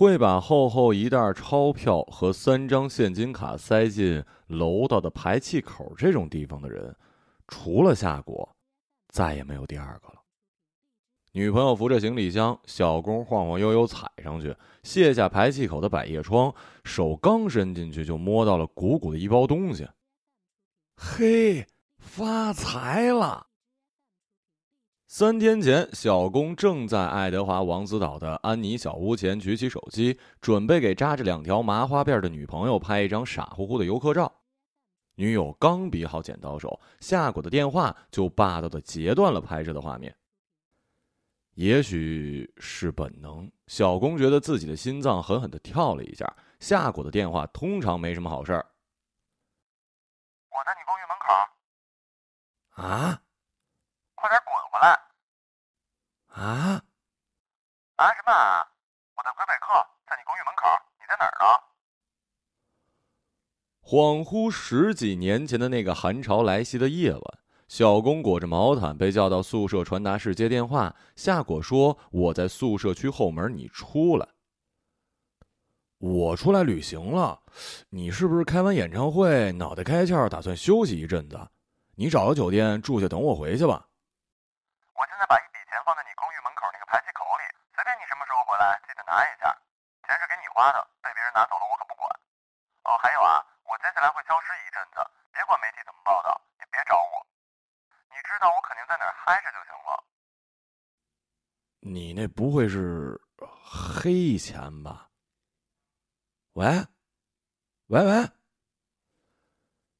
会把厚厚一袋钞票和三张现金卡塞进楼道的排气口这种地方的人，除了夏果，再也没有第二个了。女朋友扶着行李箱，小工晃晃悠悠踩上去，卸下排气口的百叶窗，手刚伸进去，就摸到了鼓鼓的一包东西。嘿，发财了！三天前，小工正在爱德华王子岛的安妮小屋前举起手机，准备给扎着两条麻花辫的女朋友拍一张傻乎乎的游客照。女友刚比好剪刀手，夏果的电话就霸道的截断了拍摄的画面。也许是本能，小工觉得自己的心脏狠狠的跳了一下。夏果的电话通常没什么好事儿。我在你公寓门口。啊？快点滚回来！啊？啊什么啊？我在魁北克，在你公寓门口。你在哪儿呢？恍惚十几年前的那个寒潮来袭的夜晚，小公裹着毛毯被叫到宿舍传达室接电话。夏果说：“我在宿舍区后门，你出来。”我出来旅行了。你是不是开完演唱会脑袋开窍，打算休息一阵子？你找个酒店住下，等我回去吧。我现在把一笔钱放在你公寓门口那个排气口里，随便你什么时候回来，记得拿一下。钱是给你花的，被别人拿走了我可不管。哦，还有啊，我接下来会消失一阵子，别管媒体怎么报道，也别找我。你知道我肯定在哪儿嗨着就行了。你那不会是黑钱吧？喂，喂喂。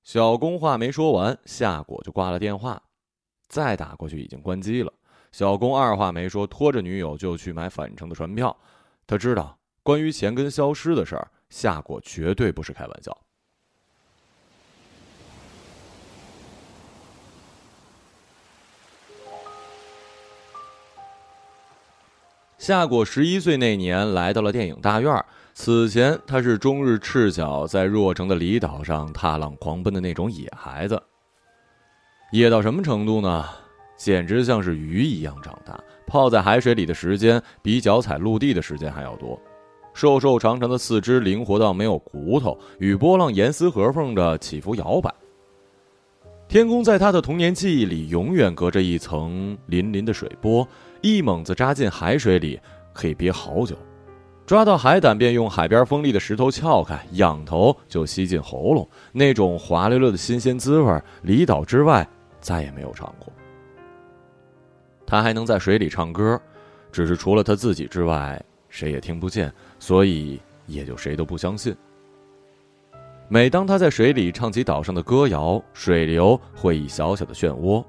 小工话没说完，夏果就挂了电话。再打过去已经关机了。小工二话没说，拖着女友就去买返程的船票。他知道关于钱跟消失的事儿，夏果绝对不是开玩笑。夏果十一岁那年来到了电影大院，此前他是终日赤脚在若城的离岛上踏浪狂奔的那种野孩子。野到什么程度呢？简直像是鱼一样长大，泡在海水里的时间比脚踩陆地的时间还要多。瘦瘦长长的四肢灵活到没有骨头，与波浪严丝合缝的起伏摇摆。天空在他的童年记忆里永远隔着一层粼粼的水波，一猛子扎进海水里可以憋好久，抓到海胆便用海边锋利的石头撬开，仰头就吸进喉咙，那种滑溜溜的新鲜滋味，离岛之外。再也没有唱过。他还能在水里唱歌，只是除了他自己之外，谁也听不见，所以也就谁都不相信。每当他在水里唱起岛上的歌谣，水流会以小小的漩涡，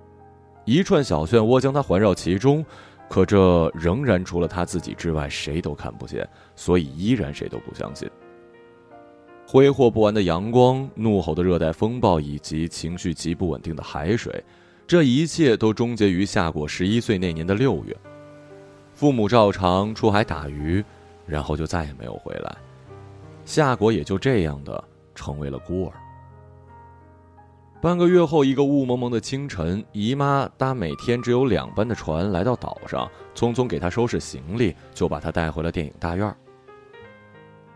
一串小漩涡将他环绕其中，可这仍然除了他自己之外，谁都看不见，所以依然谁都不相信。挥霍不完的阳光，怒吼的热带风暴，以及情绪极不稳定的海水，这一切都终结于夏果十一岁那年的六月。父母照常出海打鱼，然后就再也没有回来。夏果也就这样的成为了孤儿。半个月后，一个雾蒙蒙的清晨，姨妈搭每天只有两班的船来到岛上，匆匆给她收拾行李，就把她带回了电影大院。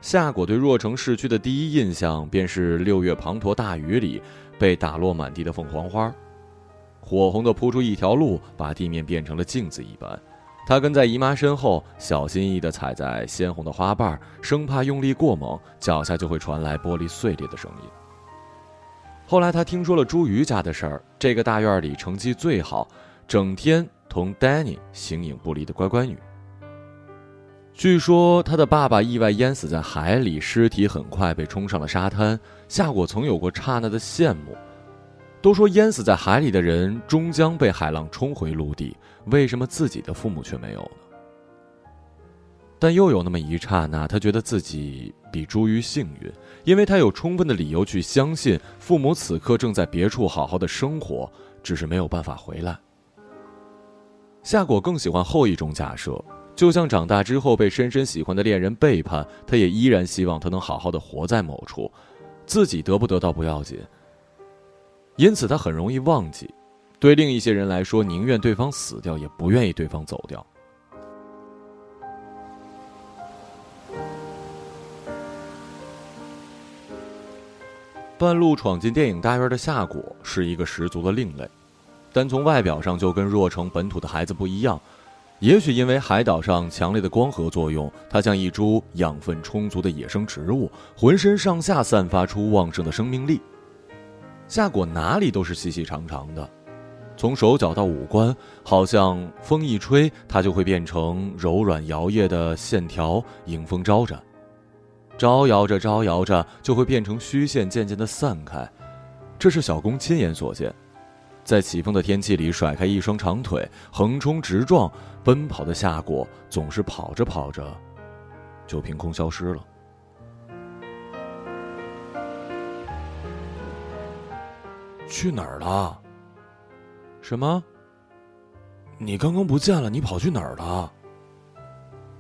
夏果对若城市区的第一印象，便是六月滂沱大雨里被打落满地的凤凰花，火红的铺出一条路，把地面变成了镜子一般。他跟在姨妈身后，小心翼翼地踩在鲜红的花瓣，生怕用力过猛，脚下就会传来玻璃碎裂的声音。后来他听说了朱瑜家的事儿，这个大院里成绩最好，整天同 Danny 形影不离的乖乖女。据说他的爸爸意外淹死在海里，尸体很快被冲上了沙滩。夏果曾有过刹那的羡慕。都说淹死在海里的人终将被海浪冲回陆地，为什么自己的父母却没有呢？但又有那么一刹那，他觉得自己比朱鱼幸运，因为他有充分的理由去相信父母此刻正在别处好好的生活，只是没有办法回来。夏果更喜欢后一种假设。就像长大之后被深深喜欢的恋人背叛他也依然希望他能好好的活在某处自己得不得到不要紧。因此他很容易忘记对另一些人来说宁愿对方死掉也不愿意对方走掉。半路闯进电影大院的夏果是一个十足的另类单从外表上就跟若城本土的孩子不一样也许因为海岛上强烈的光合作用，它像一株养分充足的野生植物，浑身上下散发出旺盛的生命力。夏果哪里都是细细长长的，从手脚到五官，好像风一吹，它就会变成柔软摇曳的线条，迎风招展。招摇着，招摇着，就会变成虚线，渐渐的散开。这是小公亲眼所见，在起风的天气里甩开一双长腿，横冲直撞，奔跑的夏果总是跑着跑着，就凭空消失了。去哪儿了？什么？你刚刚不见了，你跑去哪儿了？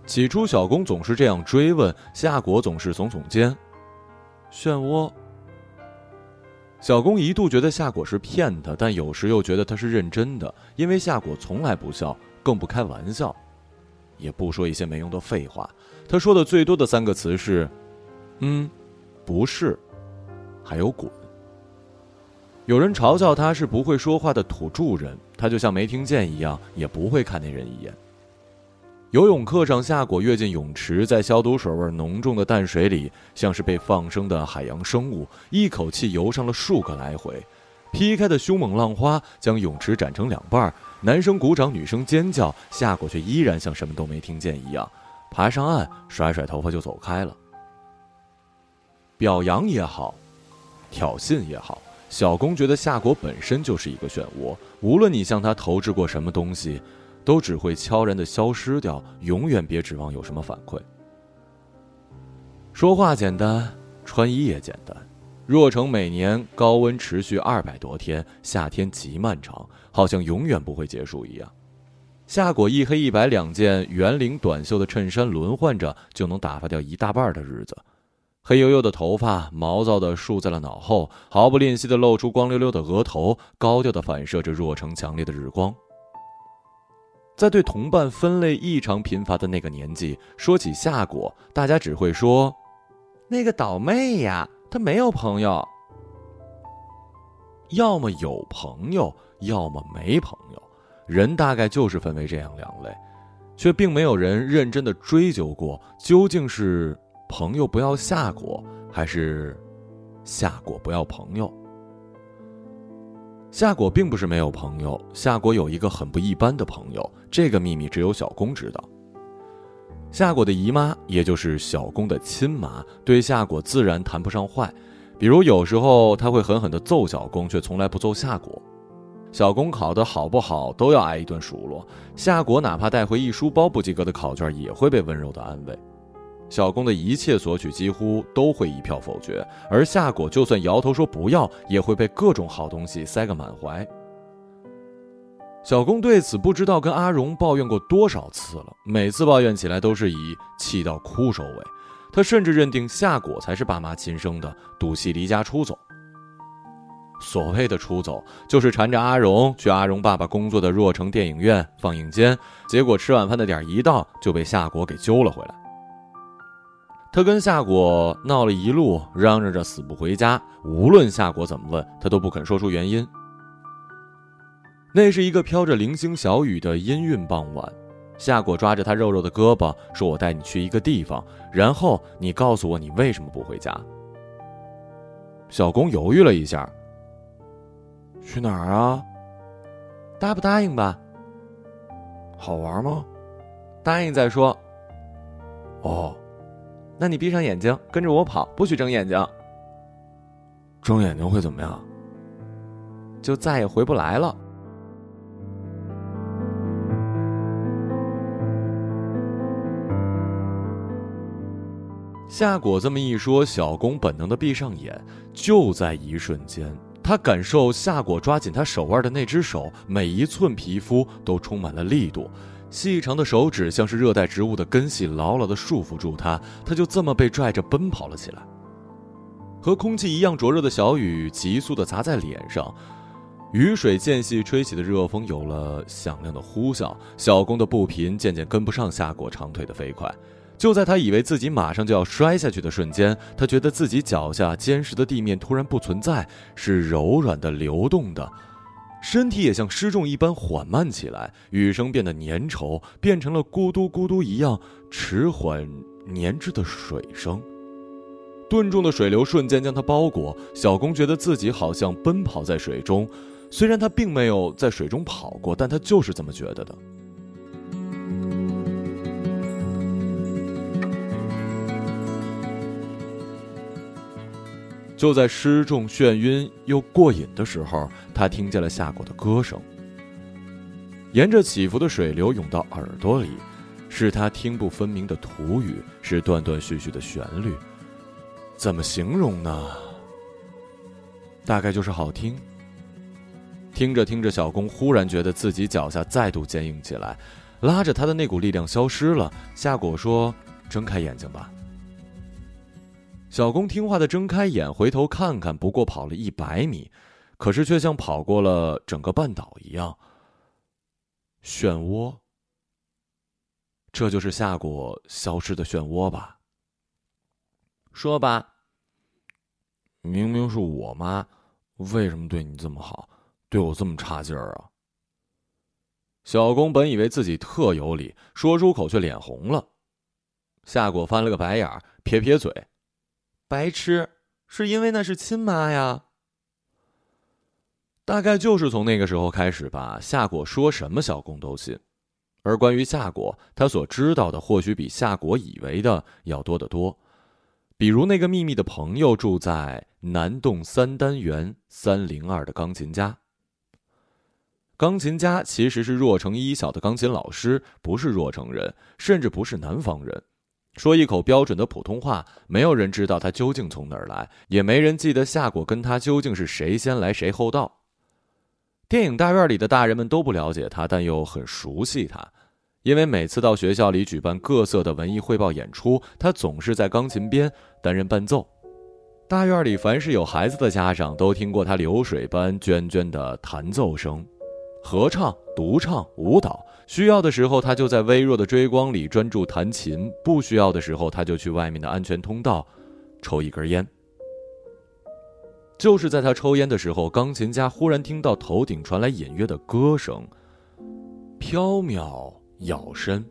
起初，小公总是这样追问，夏果总是耸耸肩。漩涡。小公一度觉得夏果是骗他，但有时又觉得他是认真的，因为夏果从来不笑，更不开玩笑，也不说一些没用的废话。他说的最多的三个词是：“嗯，不是，还有滚。”有人嘲笑他是不会说话的土著人，他就像没听见一样，也不会看那人一眼。游泳课上，夏果跃进泳池，在消毒水味浓重的淡水里，像是被放生的海洋生物，一口气游上了数个来回。劈开的凶猛浪花将泳池斩成两半，男生鼓掌，女生尖叫，夏果却依然像什么都没听见一样，爬上岸，甩甩头发就走开了。表扬也好，挑衅也好，小公觉得夏果本身就是一个漩涡，无论你向他投掷过什么东西。都只会悄然的消失掉，永远别指望有什么反馈。说话简单，穿衣也简单。若城每年高温持续二百多天，夏天极漫长，好像永远不会结束一样。夏果一黑一白两件圆领短袖的衬衫轮换着，就能打发掉一大半的日子。黑黝黝的头发毛躁的竖在了脑后，毫不吝惜的露出光溜溜的额头，高调的反射着若城强烈的日光。在对同伴分类异常贫乏的那个年纪，说起夏果，大家只会说：“那个倒霉呀，他没有朋友。要么有朋友，要么没朋友。人大概就是分为这样两类，却并没有人认真的追究过，究竟是朋友不要夏果，还是夏果不要朋友。”夏果并不是没有朋友，夏果有一个很不一般的朋友，这个秘密只有小公知道。夏果的姨妈，也就是小公的亲妈，对夏果自然谈不上坏，比如有时候她会狠狠地揍小公，却从来不揍夏果。小公考得好不好，都要挨一顿数落。夏果哪怕带回一书包不及格的考卷，也会被温柔的安慰。小公的一切索取几乎都会一票否决，而夏果就算摇头说不要，也会被各种好东西塞个满怀。小公对此不知道跟阿荣抱怨过多少次了，每次抱怨起来都是以气到哭收尾。他甚至认定夏果才是爸妈亲生的，赌气离家出走。所谓的出走，就是缠着阿荣去阿荣爸爸工作的若城电影院放映间，结果吃晚饭的点一到，就被夏果给揪了回来。他跟夏果闹了一路，嚷嚷着死不回家。无论夏果怎么问，他都不肯说出原因。那是一个飘着零星小雨的阴郁傍晚，夏果抓着他肉肉的胳膊，说：“我带你去一个地方，然后你告诉我你为什么不回家。”小公犹豫了一下：“去哪儿啊？答不答应吧？好玩吗？答应再说。”哦。那你闭上眼睛，跟着我跑，不许睁眼睛。睁眼睛会怎么样？就再也回不来了。夏果这么一说，小公本能的闭上眼。就在一瞬间，他感受夏果抓紧他手腕的那只手，每一寸皮肤都充满了力度。细长的手指像是热带植物的根系，牢牢地束缚住他。他就这么被拽着奔跑了起来。和空气一样灼热的小雨急速地砸在脸上，雨水间隙吹起的热风有了响亮的呼啸。小工的步频渐渐跟不上夏果长腿的飞快，就在他以为自己马上就要摔下去的瞬间，他觉得自己脚下坚实的地面突然不存在，是柔软的、流动的，身体也像失重一般缓慢起来，雨声变得粘稠，变成了咕嘟咕嘟一样迟缓粘滞的水声。顿重的水流瞬间将他包裹，小公觉得自己好像奔跑在水中，虽然他并没有在水中跑过，但他就是这么觉得的。就在失重、眩晕又过瘾的时候，他听见了夏果的歌声，沿着起伏的水流涌到耳朵里，是他听不分明的土语，是断断续续的旋律。怎么形容呢？大概就是好听。听着听着，小公忽然觉得自己脚下再度坚硬起来，拉着他的那股力量消失了。夏果说：“睁开眼睛吧。”小公听话的睁开眼，回头看看，不过跑了一百米，可是却像跑过了整个半岛一样。漩涡，这就是夏果消失的漩涡吧？说吧。明明是我妈，为什么对你这么好，对我这么差劲儿啊？小公本以为自己特有理，说出口却脸红了。夏果翻了个白眼，撇撇嘴。白痴，是因为那是亲妈呀。大概就是从那个时候开始吧，夏果说什么小公都信。而关于夏果，他所知道的或许比夏果以为的要多得多。比如那个秘密的朋友住在南栋三单元三零二的钢琴家。钢琴家其实是若城一小的钢琴老师，不是若城人，甚至不是南方人。说一口标准的普通话，没有人知道他究竟从哪儿来，也没人记得夏果跟他究竟是谁先来谁后到。电影大院里的大人们都不了解他，但又很熟悉他，因为每次到学校里举办各色的文艺汇报演出，他总是在钢琴边担任伴奏。大院里凡是有孩子的家长都听过他流水般涓涓的弹奏声。合唱、独唱、舞蹈，需要的时候他就在微弱的追光里专注弹琴；不需要的时候，他就去外面的安全通道抽一根烟。就是在他抽烟的时候，钢琴家忽然听到头顶传来隐约的歌声，飘渺咬深。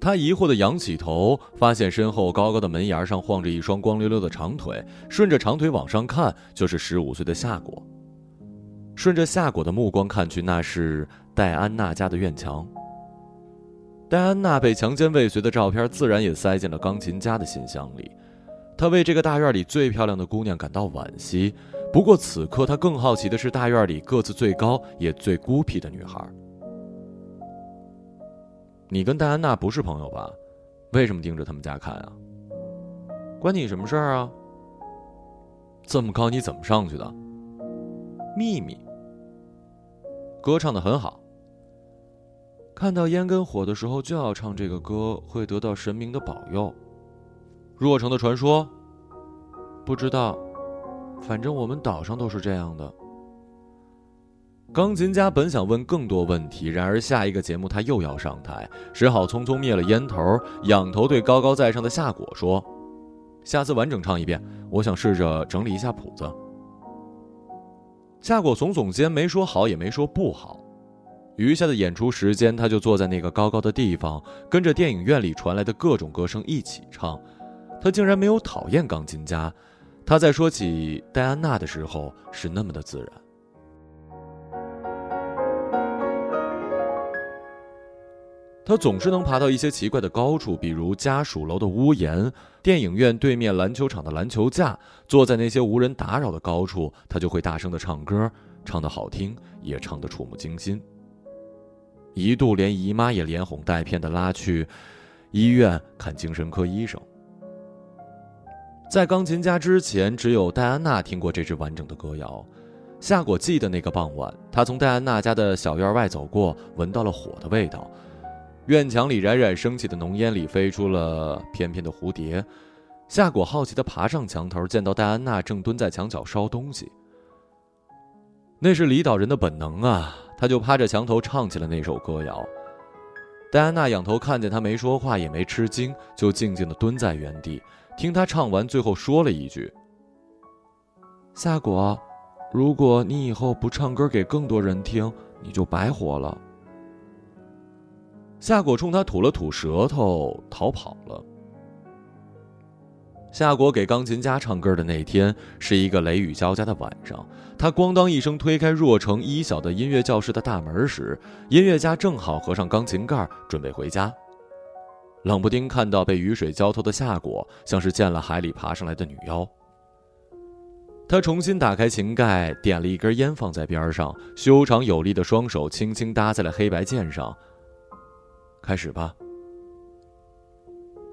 他疑惑地仰起头，发现身后高高的门檐上晃着一双光溜溜的长腿，顺着长腿往上看，就是十五岁的夏果。顺着夏果的目光看去，那是戴安娜家的院墙。戴安娜被强奸未遂的照片自然也塞进了钢琴家的信箱里。他为这个大院里最漂亮的姑娘感到惋惜，不过此刻他更好奇的是大院里个子最高也最孤僻的女孩。你跟戴安娜不是朋友吧？为什么盯着他们家看啊？关你什么事儿啊？这么高你怎么上去的？秘密。歌唱的很好。看到烟跟火的时候就要唱这个歌，会得到神明的保佑。若城的传说，不知道，反正我们岛上都是这样的。钢琴家本想问更多问题，然而下一个节目他又要上台，只好匆匆灭了烟头，仰头对高高在上的夏果说：“下次完整唱一遍，我想试着整理一下谱子。”夏果耸耸肩，没说好，也没说不好。余下的演出时间，他就坐在那个高高的地方，跟着电影院里传来的各种歌声一起唱。他竟然没有讨厌钢琴家。他在说起戴安娜的时候，是那么的自然。他总是能爬到一些奇怪的高处，比如家属楼的屋檐、电影院对面篮球场的篮球架。坐在那些无人打扰的高处，他就会大声的唱歌，唱得好听，也唱得触目惊心。一度连姨妈也连哄带骗的拉去医院看精神科医生。在钢琴家之前，只有戴安娜听过这支完整的歌谣。夏果记得那个傍晚，他从戴安娜家的小院外走过，闻到了火的味道。院墙里冉冉升起的浓烟里飞出了翩翩的蝴蝶。夏果好奇地爬上墙头，见到戴安娜正蹲在墙角烧东西。那是离岛人的本能啊！他就趴着墙头唱起了那首歌谣。戴安娜仰头看见他，没说话，也没吃惊，就静静的蹲在原地，听他唱完，最后说了一句：“夏果，如果你以后不唱歌给更多人听，你就白活了。”夏果冲他吐了吐舌头，逃跑了。夏果给钢琴家唱歌的那天是一个雷雨交加的晚上，他咣当一声推开若城一小的音乐教室的大门时，音乐家正好合上钢琴盖，准备回家。冷不丁看到被雨水浇透的夏果，像是见了海里爬上来的女妖。他重新打开琴盖，点了一根烟放在边上，修长有力的双手轻轻搭在了黑白键上。开始吧。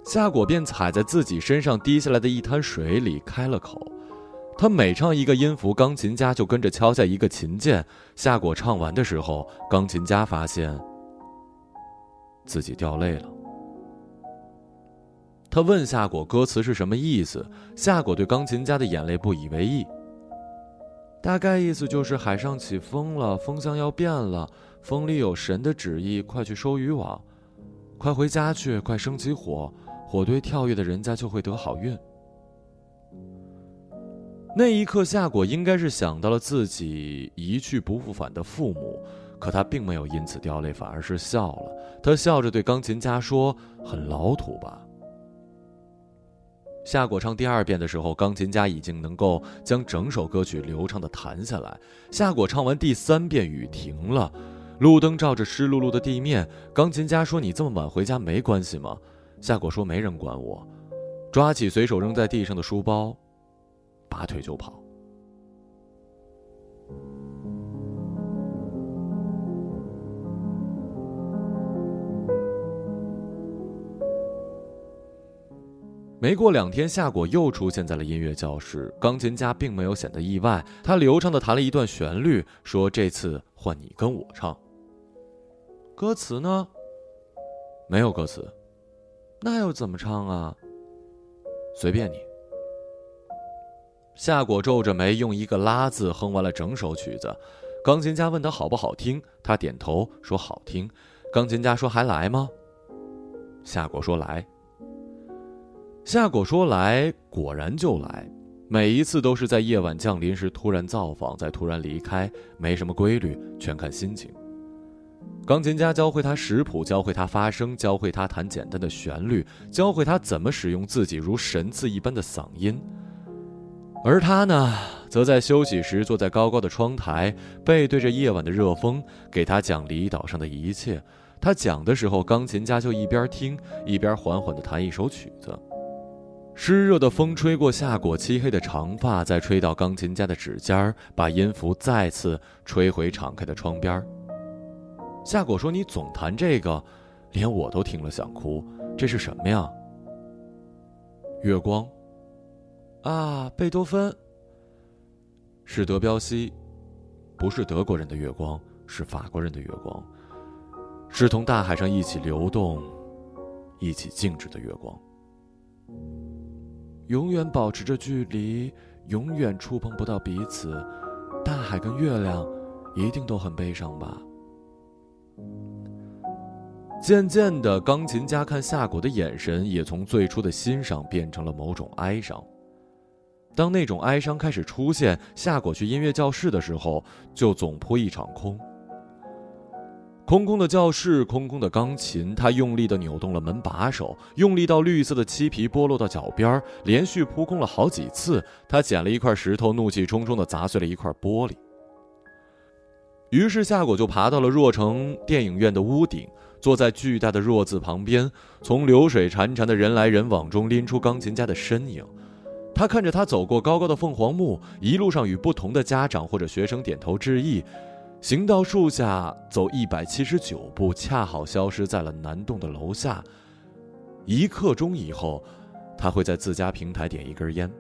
夏果便踩在自己身上滴下来的一滩水里开了口，他每唱一个音符，钢琴家就跟着敲下一个琴键。夏果唱完的时候，钢琴家发现自己掉泪了。他问夏果歌词是什么意思，夏果对钢琴家的眼泪不以为意。大概意思就是海上起风了，风向要变了，风里有神的旨意，快去收渔网，快回家去，快生起火。火堆跳跃的人家就会得好运。那一刻，夏果应该是想到了自己一去不复返的父母，可他并没有因此掉泪，反而是笑了。他笑着对钢琴家说：“很老土吧？”夏果唱第二遍的时候，钢琴家已经能够将整首歌曲流畅的弹下来。夏果唱完第三遍，雨停了，路灯照着湿漉漉的地面。钢琴家说：“你这么晚回家没关系吗？”夏果说：“没人管我。”抓起随手扔在地上的书包，拔腿就跑。没过两天，夏果又出现在了音乐教室。钢琴家并没有显得意外，他流畅的弹了一段旋律，说：“这次换你跟我唱。”歌词呢？没有歌词。那又怎么唱啊？随便你。夏果皱着眉，用一个“拉”字哼完了整首曲子。钢琴家问他好不好听，他点头说好听。钢琴家说还来吗？夏果说来。夏果说来，果然就来。每一次都是在夜晚降临时突然造访，再突然离开，没什么规律，全看心情。钢琴家教会他识谱，教会他发声，教会他弹简单的旋律，教会他怎么使用自己如神赐一般的嗓音。而他呢，则在休息时坐在高高的窗台，背对着夜晚的热风，给他讲离岛上的一切。他讲的时候，钢琴家就一边听，一边缓缓地弹一首曲子。湿热的风吹过夏果漆黑的长发，再吹到钢琴家的指尖儿，把音符再次吹回敞开的窗边儿。夏果说：“你总弹这个，连我都听了想哭。这是什么呀？月光。啊，贝多芬。是德彪西，不是德国人的月光，是法国人的月光，是同大海上一起流动、一起静止的月光。永远保持着距离，永远触碰不到彼此。大海跟月亮，一定都很悲伤吧？”渐渐的，钢琴家看夏果的眼神也从最初的欣赏变成了某种哀伤。当那种哀伤开始出现，夏果去音乐教室的时候，就总扑一场空。空空的教室，空空的钢琴，他用力的扭动了门把手，用力到绿色的漆皮剥落到脚边，连续扑空了好几次。他捡了一块石头，怒气冲冲的砸碎了一块玻璃。于是夏果就爬到了若城电影院的屋顶。坐在巨大的“若”字旁边，从流水潺潺的人来人往中拎出钢琴家的身影。他看着他走过高高的凤凰木，一路上与不同的家长或者学生点头致意，行到树下走一百七十九步，恰好消失在了南洞的楼下。一刻钟以后，他会在自家平台点一根烟。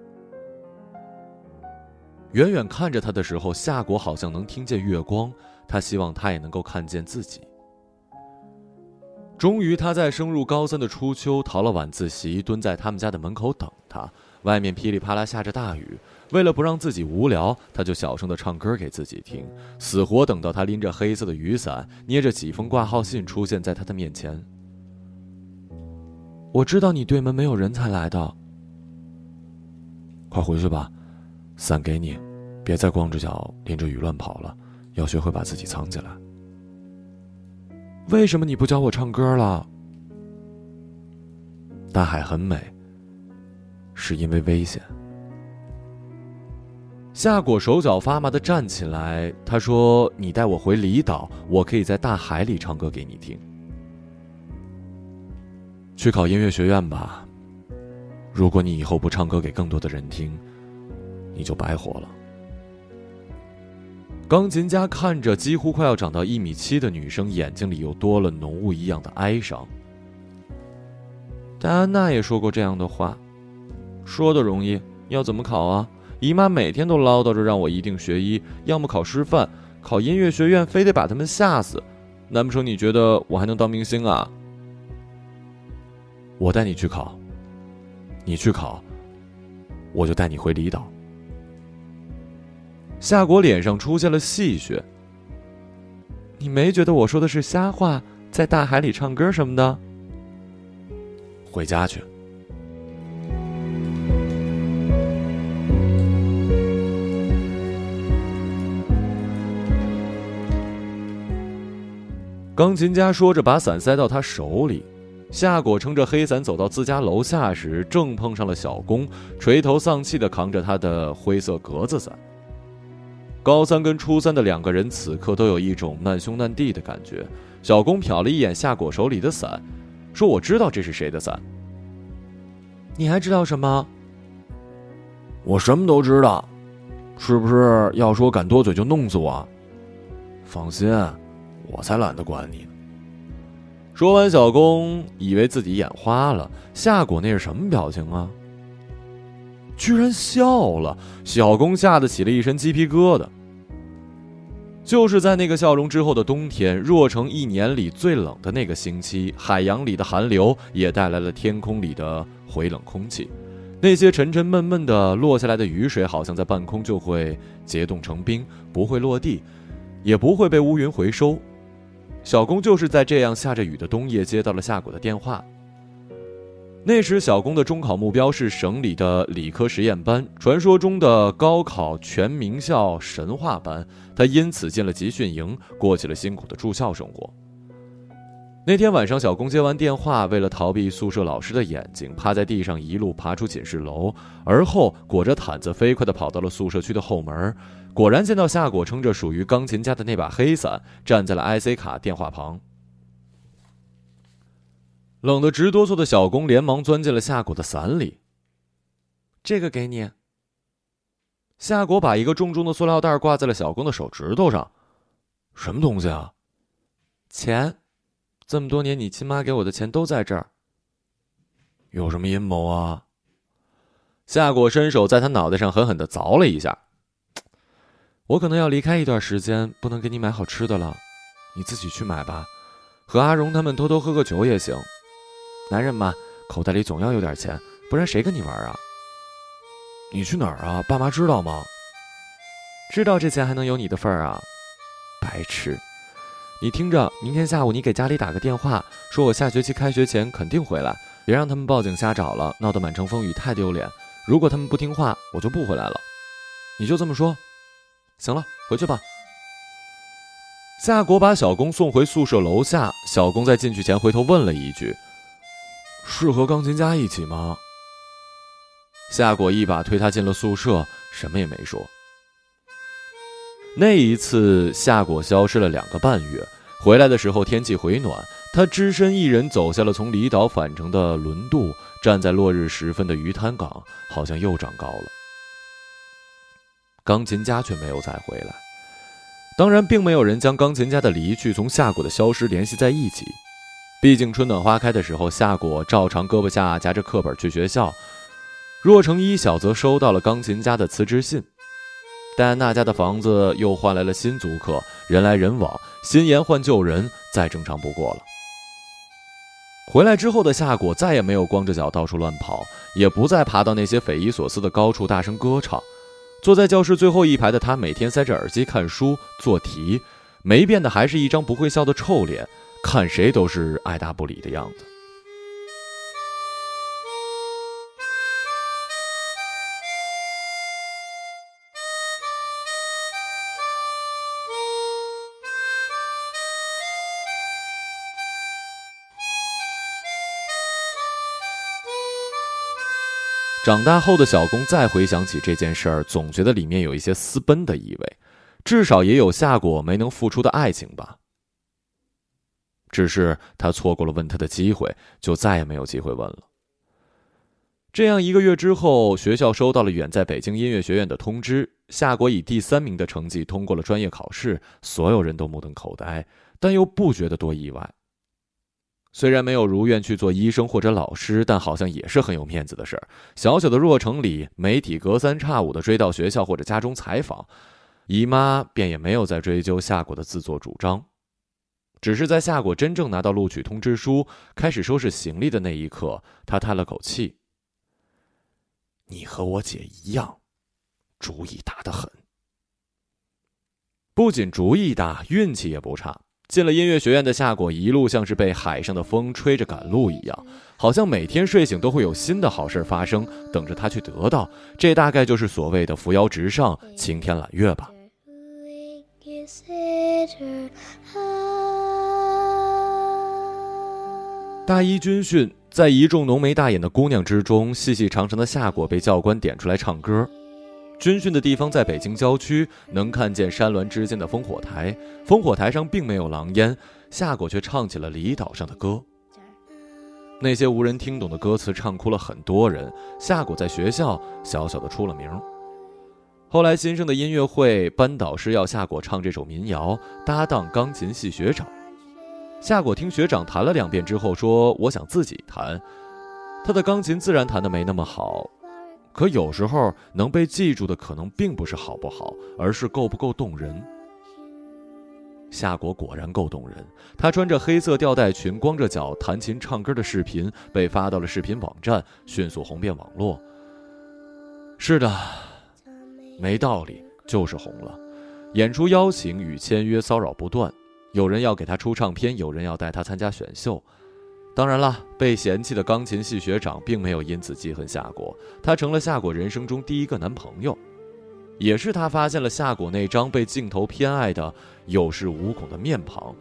远远看着他的时候，夏果好像能听见月光。他希望他也能够看见自己。终于，他在升入高三的初秋逃了晚自习，蹲在他们家的门口等他。外面噼里啪啦下着大雨，为了不让自己无聊，他就小声的唱歌给自己听，死活等到他拎着黑色的雨伞，捏着几封挂号信出现在他的面前。我知道你对门没有人才来的，快回去吧，伞给你，别再光着脚淋着雨乱跑了，要学会把自己藏起来。为什么你不教我唱歌了？大海很美，是因为危险。夏果手脚发麻的站起来，他说：“你带我回离岛，我可以在大海里唱歌给你听。去考音乐学院吧。如果你以后不唱歌给更多的人听，你就白活了。”钢琴家看着几乎快要长到一米七的女生，眼睛里又多了浓雾一样的哀伤。戴安娜也说过这样的话，说的容易，要怎么考啊？姨妈每天都唠叨着让我一定学医，要么考师范，考音乐学院非得把他们吓死。难不成你觉得我还能当明星啊？我带你去考，你去考，我就带你回离岛。夏果脸上出现了戏谑。你没觉得我说的是瞎话？在大海里唱歌什么的？回家去。钢琴家说着，把伞塞到他手里。夏果撑着黑伞走到自家楼下时，正碰上了小工，垂头丧气的扛着他的灰色格子伞。高三跟初三的两个人此刻都有一种难兄难弟的感觉。小工瞟了一眼夏果手里的伞，说：“我知道这是谁的伞。”你还知道什么？我什么都知道，是不是要说敢多嘴就弄死我？放心。我才懒得管你呢。说完，小公以为自己眼花了。夏果那是什么表情啊？居然笑了！小公吓得起了一身鸡皮疙瘩。就是在那个笑容之后的冬天，若城一年里最冷的那个星期，海洋里的寒流也带来了天空里的回冷空气。那些沉沉闷闷的落下来的雨水，好像在半空就会结冻成冰，不会落地，也不会被乌云回收。小公就是在这样下着雨的冬夜接到了夏果的电话。那时，小工的中考目标是省里的理科实验班，传说中的高考全名校神话班。他因此进了集训营，过起了辛苦的住校生活。那天晚上，小工接完电话，为了逃避宿舍老师的眼睛，趴在地上一路爬出寝室楼，而后裹着毯子飞快地跑到了宿舍区的后门。果然见到夏果撑着属于钢琴家的那把黑伞，站在了 IC 卡电话旁。冷得直哆嗦的小工连忙钻进了夏果的伞里。这个给你。夏果把一个重重的塑料袋挂在了小工的手指头上。什么东西啊？钱，这么多年你亲妈给我的钱都在这儿。有什么阴谋啊？夏果伸手在他脑袋上狠狠的凿了一下。我可能要离开一段时间，不能给你买好吃的了，你自己去买吧，和阿荣他们偷偷喝个酒也行。男人嘛，口袋里总要有点钱，不然谁跟你玩啊？你去哪儿啊？爸妈知道吗？知道这钱还能有你的份儿啊？白痴！你听着，明天下午你给家里打个电话，说我下学期开学前肯定回来，别让他们报警瞎找了，闹得满城风雨太丢脸。如果他们不听话，我就不回来了。你就这么说。行了，回去吧。夏果把小公送回宿舍楼下。小公在进去前回头问了一句：“是和钢琴家一起吗？”夏果一把推他进了宿舍，什么也没说。那一次，夏果消失了两个半月，回来的时候天气回暖，他只身一人走下了从离岛返程的轮渡，站在落日时分的鱼滩港，好像又长高了。钢琴家却没有再回来，当然，并没有人将钢琴家的离去从夏果的消失联系在一起。毕竟春暖花开的时候，夏果照常胳膊下夹着课本去学校。若成一小则收到了钢琴家的辞职信，戴安娜家的房子又换来了新租客，人来人往，新颜换旧人，再正常不过了。回来之后的夏果再也没有光着脚到处乱跑，也不再爬到那些匪夷所思的高处大声歌唱。坐在教室最后一排的他，每天塞着耳机看书做题，没变的还是一张不会笑的臭脸，看谁都是爱答不理的样子。长大后的小公再回想起这件事儿，总觉得里面有一些私奔的意味，至少也有夏果没能付出的爱情吧。只是他错过了问他的机会，就再也没有机会问了。这样一个月之后，学校收到了远在北京音乐学院的通知，夏果以第三名的成绩通过了专业考试，所有人都目瞪口呆，但又不觉得多意外。虽然没有如愿去做医生或者老师，但好像也是很有面子的事儿。小小的若城里，媒体隔三差五的追到学校或者家中采访，姨妈便也没有再追究夏果的自作主张。只是在夏果真正拿到录取通知书，开始收拾行李的那一刻，他叹了口气：“你和我姐一样，主意大得很。不仅主意大，运气也不差。”进了音乐学院的夏果，一路像是被海上的风吹着赶路一样，好像每天睡醒都会有新的好事发生，等着他去得到。这大概就是所谓的扶摇直上、青天揽月吧。大一军训，在一众浓眉大眼的姑娘之中，细细长长的夏果被教官点出来唱歌。军训的地方在北京郊区，能看见山峦之间的烽火台。烽火台上并没有狼烟，夏果却唱起了离岛上的歌。那些无人听懂的歌词，唱哭了很多人。夏果在学校小小的出了名。后来新生的音乐会，班导师要夏果唱这首民谣，搭档钢琴系学长。夏果听学长弹了两遍之后说：“我想自己弹。”他的钢琴自然弹得没那么好。可有时候能被记住的，可能并不是好不好，而是够不够动人。夏果果然够动人，她穿着黑色吊带裙，光着脚弹琴唱歌的视频被发到了视频网站，迅速红遍网络。是的，没道理，就是红了。演出邀请与签约骚扰不断，有人要给他出唱片，有人要带他参加选秀。当然了，被嫌弃的钢琴系学长并没有因此记恨夏果，他成了夏果人生中第一个男朋友，也是他发现了夏果那张被镜头偏爱的有恃无恐的面庞，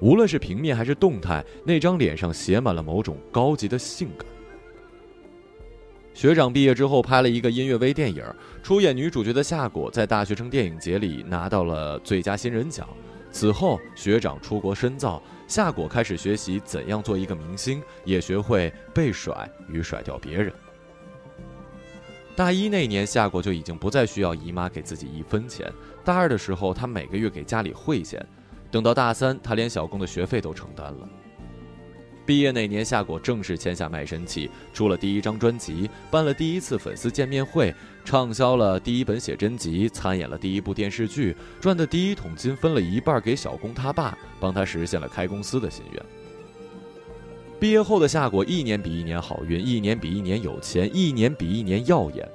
无论是平面还是动态，那张脸上写满了某种高级的性感。学长毕业之后拍了一个音乐微电影，出演女主角的夏果在大学生电影节里拿到了最佳新人奖。此后，学长出国深造，夏果开始学习怎样做一个明星，也学会被甩与甩掉别人。大一那年，夏果就已经不再需要姨妈给自己一分钱。大二的时候，她每个月给家里汇钱。等到大三，她连小工的学费都承担了。毕业那年，夏果正式签下卖身契，出了第一张专辑，办了第一次粉丝见面会，畅销了第一本写真集，参演了第一部电视剧，赚的第一桶金分了一半给小工他爸，帮他实现了开公司的心愿。毕业后的夏果一年比一年好运，一年比一年有钱，一年比一年耀眼。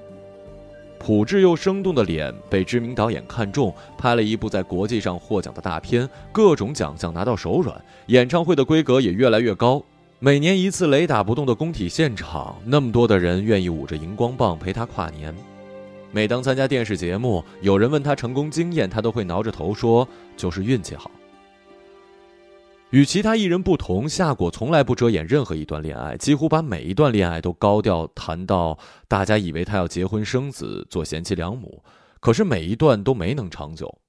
朴质又生动的脸被知名导演看中，拍了一部在国际上获奖的大片，各种奖项拿到手软。演唱会的规格也越来越高，每年一次雷打不动的工体现场，那么多的人愿意捂着荧光棒陪他跨年。每当参加电视节目，有人问他成功经验，他都会挠着头说：“就是运气好。”与其他艺人不同，夏果从来不遮掩任何一段恋爱，几乎把每一段恋爱都高调谈到大家以为他要结婚生子、做贤妻良母。可是每一段都没能长久，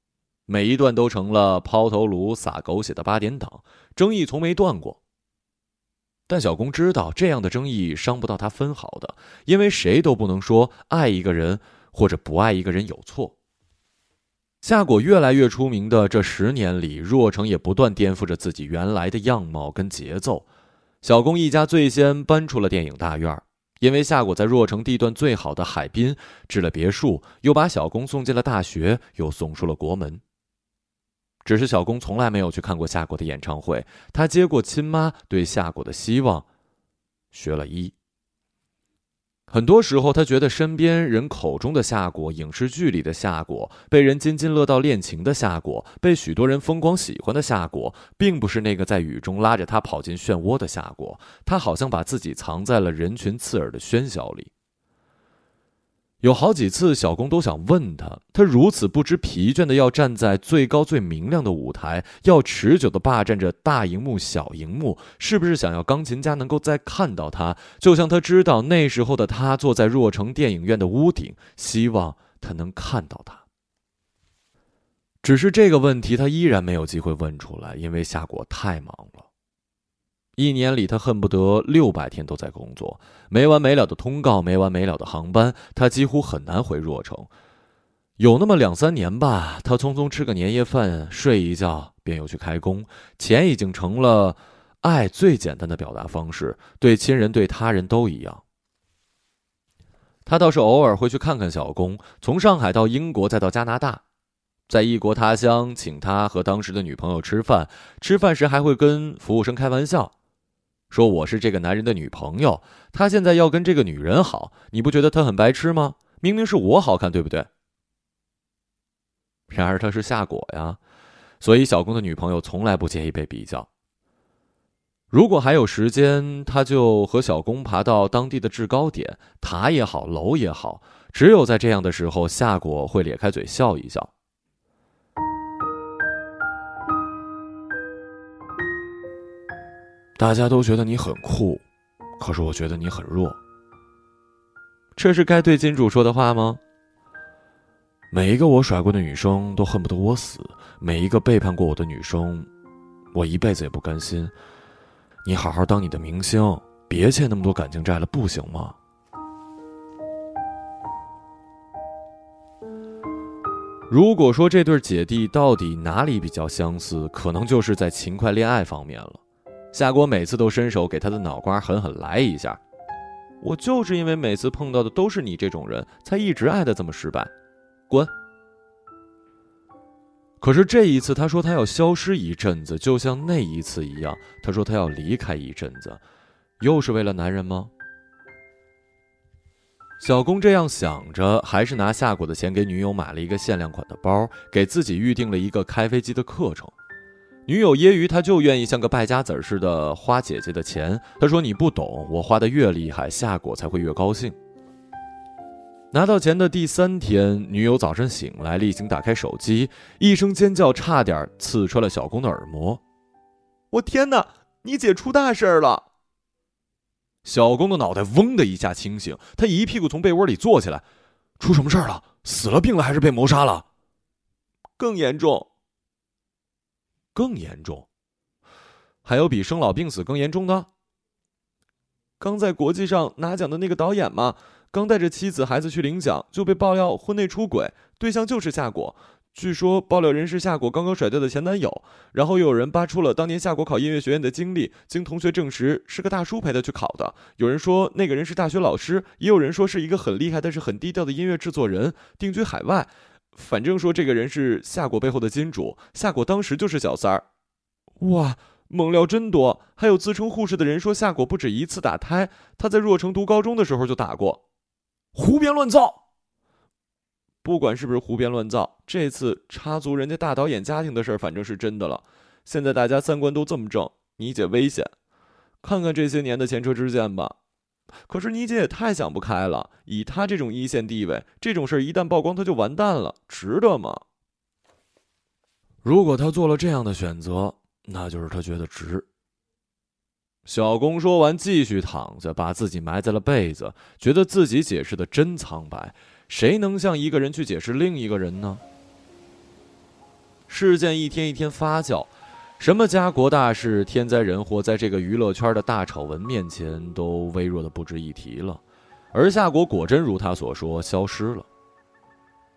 每一段都成了抛头颅、撒狗血的八点档，争议从没断过。但小公知道，这样的争议伤不到他分毫的，因为谁都不能说爱一个人或者不爱一个人有错。夏果越来越出名的这十年里，若城也不断颠覆着自己原来的样貌跟节奏。小公一家最先搬出了电影大院，因为夏果在若城地段最好的海滨置了别墅，又把小公送进了大学，又送出了国门。只是小公从来没有去看过夏果的演唱会，他接过亲妈对夏果的希望，学了医。很多时候，他觉得身边人口中的夏果，影视剧里的夏果，被人津津乐道恋情的夏果，被许多人风光喜欢的夏果，并不是那个在雨中拉着他跑进漩涡的夏果。他好像把自己藏在了人群刺耳的喧嚣里。有好几次，小工都想问他：他如此不知疲倦的要站在最高最明亮的舞台，要持久的霸占着大荧幕、小荧幕，是不是想要钢琴家能够再看到他？就像他知道那时候的他坐在若城电影院的屋顶，希望他能看到他。只是这个问题，他依然没有机会问出来，因为夏果太忙了。一年里，他恨不得六百天都在工作，没完没了的通告，没完没了的航班，他几乎很难回若城。有那么两三年吧，他匆匆吃个年夜饭，睡一觉，便又去开工。钱已经成了爱最简单的表达方式，对亲人对他人都一样。他倒是偶尔会去看看小工，从上海到英国，再到加拿大，在异国他乡请他和当时的女朋友吃饭，吃饭时还会跟服务生开玩笑。说我是这个男人的女朋友，他现在要跟这个女人好，你不觉得他很白痴吗？明明是我好看，对不对？然而他是夏果呀，所以小公的女朋友从来不介意被比较。如果还有时间，他就和小公爬到当地的制高点，塔也好，楼也好，只有在这样的时候，夏果会咧开嘴笑一笑。大家都觉得你很酷，可是我觉得你很弱。这是该对金主说的话吗？每一个我甩过的女生都恨不得我死，每一个背叛过我的女生，我一辈子也不甘心。你好好当你的明星，别欠那么多感情债了，不行吗？如果说这对姐弟到底哪里比较相似，可能就是在勤快恋爱方面了。夏果每次都伸手给他的脑瓜狠狠来一下，我就是因为每次碰到的都是你这种人，才一直爱的这么失败，滚！可是这一次，他说他要消失一阵子，就像那一次一样，他说他要离开一阵子，又是为了男人吗？小公这样想着，还是拿夏果的钱给女友买了一个限量款的包，给自己预定了一个开飞机的课程。女友揶揄他，就愿意像个败家子似的花姐姐的钱。他说：“你不懂，我花的越厉害，夏果才会越高兴。”拿到钱的第三天，女友早晨醒来，例行打开手机，一声尖叫差点刺穿了小公的耳膜。我天哪！你姐出大事儿了！小公的脑袋嗡的一下清醒，他一屁股从被窝里坐起来：“出什么事儿了？死了、病了，还是被谋杀了？更严重。”更严重，还有比生老病死更严重的。刚在国际上拿奖的那个导演嘛，刚带着妻子孩子去领奖，就被爆料婚内出轨，对象就是夏果。据说爆料人是夏果刚刚甩掉的前男友。然后又有人扒出了当年夏果考音乐学院的经历，经同学证实是个大叔陪他去考的。有人说那个人是大学老师，也有人说是一个很厉害但是很低调的音乐制作人，定居海外。反正说这个人是夏果背后的金主，夏果当时就是小三儿。哇，猛料真多！还有自称护士的人说夏果不止一次打胎，他在若城读高中的时候就打过。胡编乱造！不管是不是胡编乱造，这次插足人家大导演家庭的事儿，反正是真的了。现在大家三观都这么正，你姐危险。看看这些年的前车之鉴吧。可是你姐也太想不开了，以她这种一线地位，这种事儿一旦曝光，她就完蛋了，值得吗？如果她做了这样的选择，那就是她觉得值。小公说完，继续躺着，把自己埋在了被子，觉得自己解释的真苍白。谁能向一个人去解释另一个人呢？事件一天一天发酵。什么家国大事、天灾人祸，在这个娱乐圈的大丑闻面前，都微弱的不值一提了。而夏果果真如他所说，消失了。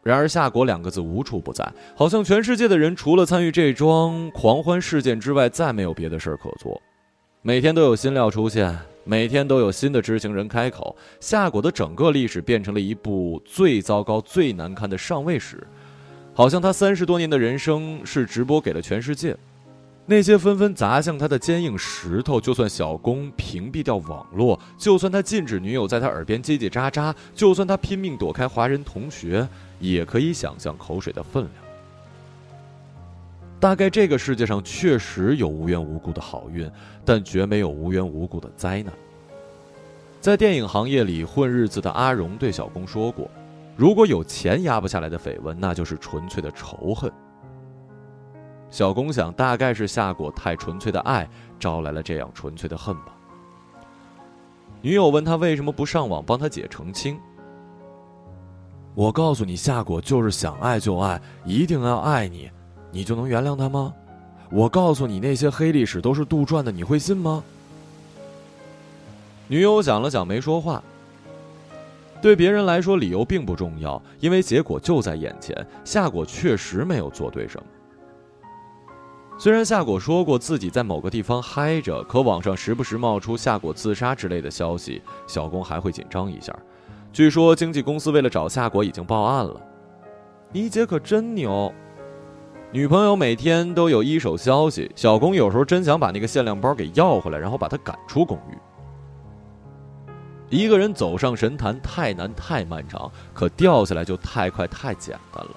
然而，夏果两个字无处不在，好像全世界的人除了参与这桩狂欢事件之外，再没有别的事儿可做。每天都有新料出现，每天都有新的知情人开口。夏果的整个历史变成了一部最糟糕、最难看的上位史，好像他三十多年的人生是直播给了全世界。那些纷纷砸向他的坚硬石头，就算小工屏蔽掉网络，就算他禁止女友在他耳边叽叽喳喳，就算他拼命躲开华人同学，也可以想象口水的分量。大概这个世界上确实有无缘无故的好运，但绝没有无缘无故的灾难。在电影行业里混日子的阿荣对小工说过：“如果有钱压不下来的绯闻，那就是纯粹的仇恨。”小公想，大概是夏果太纯粹的爱招来了这样纯粹的恨吧。女友问他为什么不上网帮他姐澄清。我告诉你，夏果就是想爱就爱，一定要爱你，你就能原谅他吗？我告诉你，那些黑历史都是杜撰的，你会信吗？女友想了想，没说话。对别人来说，理由并不重要，因为结果就在眼前。夏果确实没有做对什么。虽然夏果说过自己在某个地方嗨着，可网上时不时冒出夏果自杀之类的消息，小公还会紧张一下。据说经纪公司为了找夏果已经报案了。你姐可真牛，女朋友每天都有一手消息。小公有时候真想把那个限量包给要回来，然后把她赶出公寓。一个人走上神坛太难太漫长，可掉下来就太快太简单了。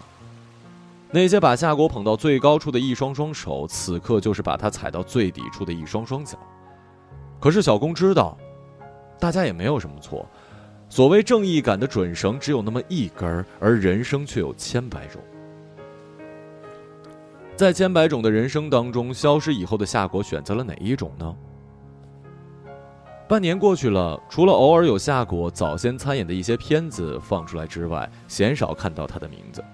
那些把夏果捧到最高处的一双双手，此刻就是把他踩到最底处的一双双脚。可是小公知道，大家也没有什么错。所谓正义感的准绳只有那么一根而人生却有千百种。在千百种的人生当中，消失以后的夏果选择了哪一种呢？半年过去了，除了偶尔有夏果早先参演的一些片子放出来之外，鲜少看到他的名字。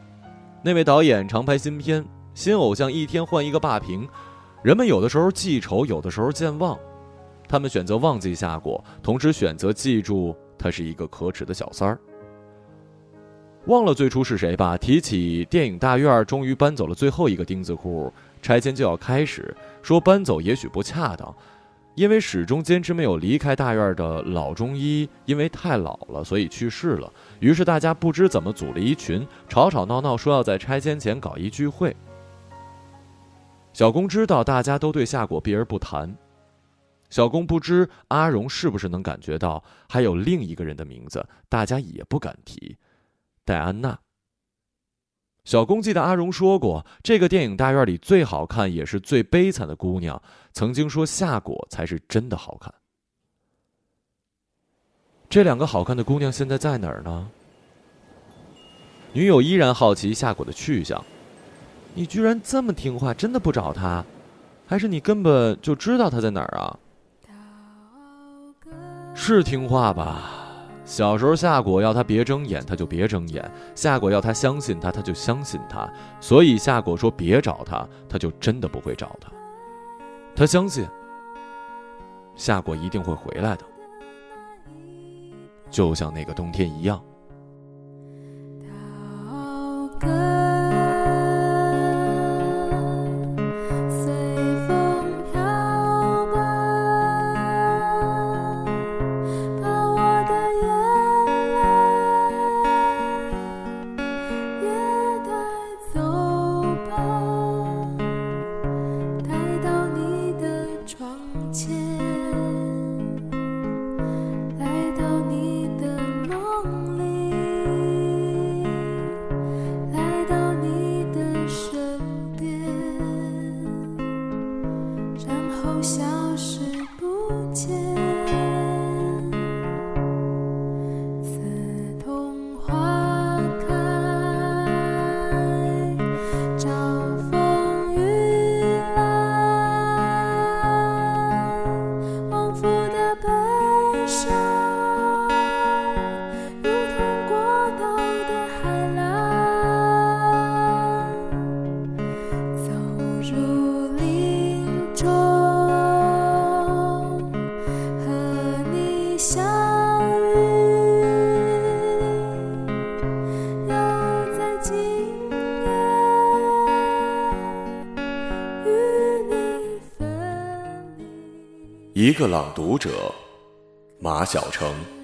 那位导演常拍新片，新偶像一天换一个霸屏，人们有的时候记仇，有的时候健忘。他们选择忘记夏果，同时选择记住他是一个可耻的小三儿。忘了最初是谁吧？提起电影大院终于搬走了最后一个钉子户，拆迁就要开始，说搬走也许不恰当。因为始终坚持没有离开大院的老中医，因为太老了，所以去世了。于是大家不知怎么组了一群，吵吵闹闹，说要在拆迁前搞一聚会。小工知道大家都对夏果避而不谈，小工不知阿荣是不是能感觉到还有另一个人的名字，大家也不敢提，戴安娜。小公记得阿荣说过，这个电影大院里最好看也是最悲惨的姑娘，曾经说夏果才是真的好看。这两个好看的姑娘现在在哪儿呢？女友依然好奇夏果的去向。你居然这么听话，真的不找她，还是你根本就知道她在哪儿啊？是听话吧？小时候，夏果要他别睁眼，他就别睁眼；夏果要他相信他，他就相信他。所以夏果说别找他，他就真的不会找他。他相信夏果一定会回来的，就像那个冬天一样。个朗读者，马晓成。